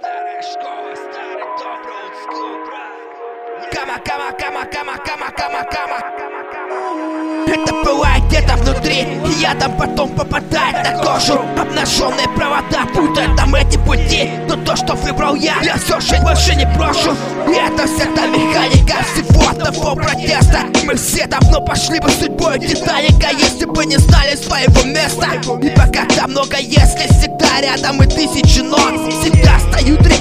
Старая школа, старый добрый олдскул, брат. Кама, кама, кама, кама, кама, кама, кама. Это бывает где-то внутри И я там потом попадает на кожу. Обнаженные провода путают там эти пути. Но то, что выбрал я, я все же больше не брошу И это вся та механика всего одного протеста. Мы все давно пошли бы судьбой Титаника Если бы не знали своего места. И пока там много если Всегда рядом и тысячи но Всегда стою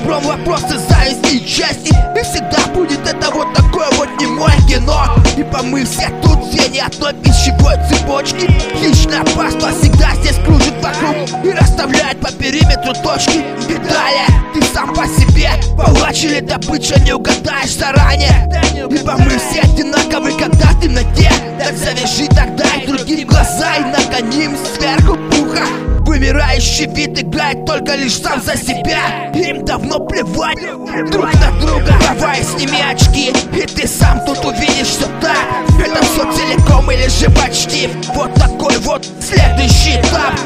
ребром вопросы зависти и чести И всегда будет это вот такое вот не мой кино. Ибо мы все тут звенья одной пищевой цепочки. Хищная паства всегда здесь кружит вокруг И расставляет по периметру точки. И далее ты сам по себе Палач или добыча не угадаешь заранее. Ибо мы все одинаковы, когда в темноте. Так завяжи тогда и другим глаза И нагоним сверху пуха Вымирающий вид играет только лишь сам за себя. Им давно плевать друг на друга Давай сними очки, и ты сам тут увидишь все так. Это все целиком или же почти? Вот такой вот следующий этап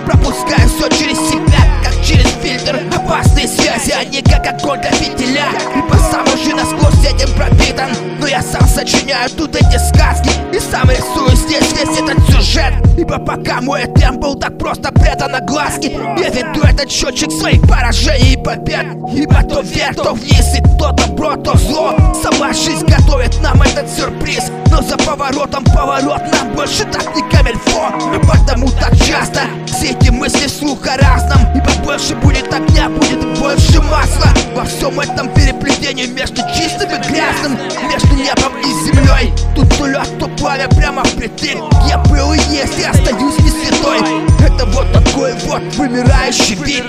сочиняю тут эти сказки И сам рисую здесь весь этот сюжет Ибо пока мой темп был так просто предан на глазки Я веду этот счетчик своих поражений и побед Ибо то вверх, то вниз, и то добро, то зло Сама жизнь готовит нам этот сюрприз Но за поворотом поворот нам больше так не камельфо И потому так часто эти мысли вслух о разном. Ибо больше будет огня, будет больше масла. Во всем этом переплетении между чистым и грязным Между небом и землей. Тут то лед, то пламя прямо впритык Я был и есть, и остаюсь не святой. Это вот такой вот вымирающий вид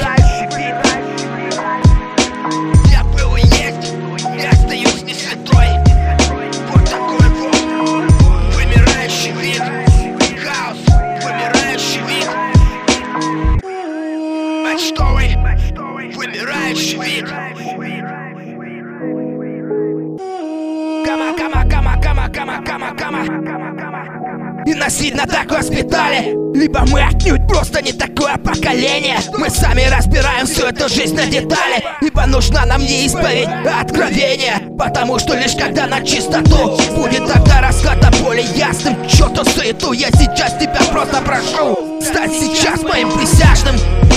Кама, кама, кама, кама, кама, кама, кама. И насильно так воспитали. Либо мы отнюдь просто не такое поколение. Мы сами разбираем всю эту жизнь на детали. Ибо нужна нам не исповедь, а откровение. Потому что лишь когда на чистоту Будет тогда расклад на более ясным Чё-то суету, я сейчас тебя просто прошу Стать сейчас моим присяжным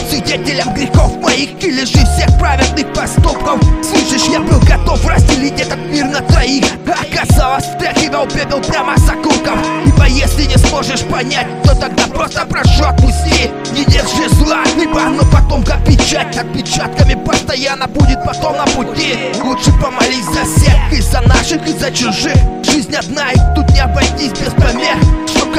Свидетелем грехов моих или же всех праведных поступков. Слышишь, я был готов разделить этот мир на троих. Оказалось, стряхивал пепел прямо с окурков Ибо если не сможешь понять, то тогда просто прошу отпусти. Не держи зла, ибо оно потом как печать. Отпечатками постоянно будет потом на пути. Лучше помолись за всех, и за наших, и за чужих. Жизнь одна, и тут не обойтись без помех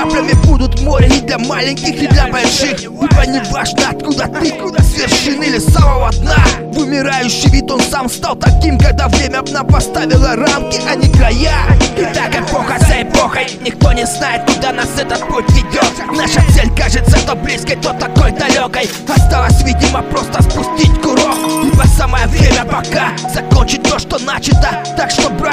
каплями будут море и для маленьких, и для больших. Ибо не важно откуда ты, куда с вершины или с самого дна Вымирающий вид он сам стал таким, когда время нам поставило рамки, а не края. И так эпоха за эпохой, никто не знает, куда нас этот путь ведет. Наша цель кажется то близкой, то такой далекой. Осталось, видимо, просто спустить курок. Ибо самое время пока закончить то, что начато. Так что, брат,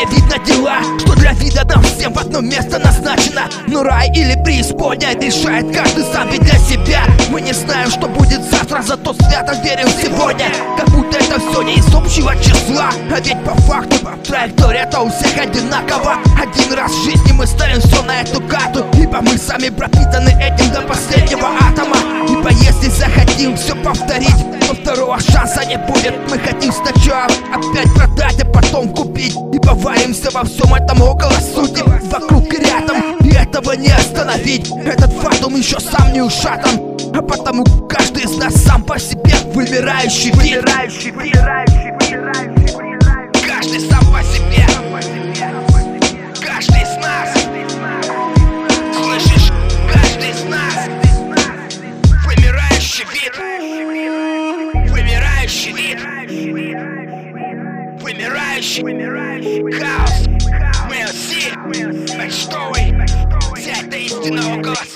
такие видно дела Что для вида нам всем в одно место назначено. Но рай или преисподняя решает каждый сам ведь для себя. Мы не знаем, что будет завтра, зато свято верим сегодня. Как будто это все не из общего числа. А ведь по факту траектория-то у всех одинакова Один раз в жизни мы ставим все на эту карту Ибо мы сами пропитаны этим до последнего атома. Ибо если захотим все повторить То второго шанса не будет. Мы хотим сначала опять продать, а потом купить. Ибо варимся во всем этом около сути Вокруг и рядом И этого не остановить. Этот фатум еще сам не ушатан. А потому каждый из нас сам по себе вымирающий вид. Каждый Chaos, real shit, my story. Saturdays in August.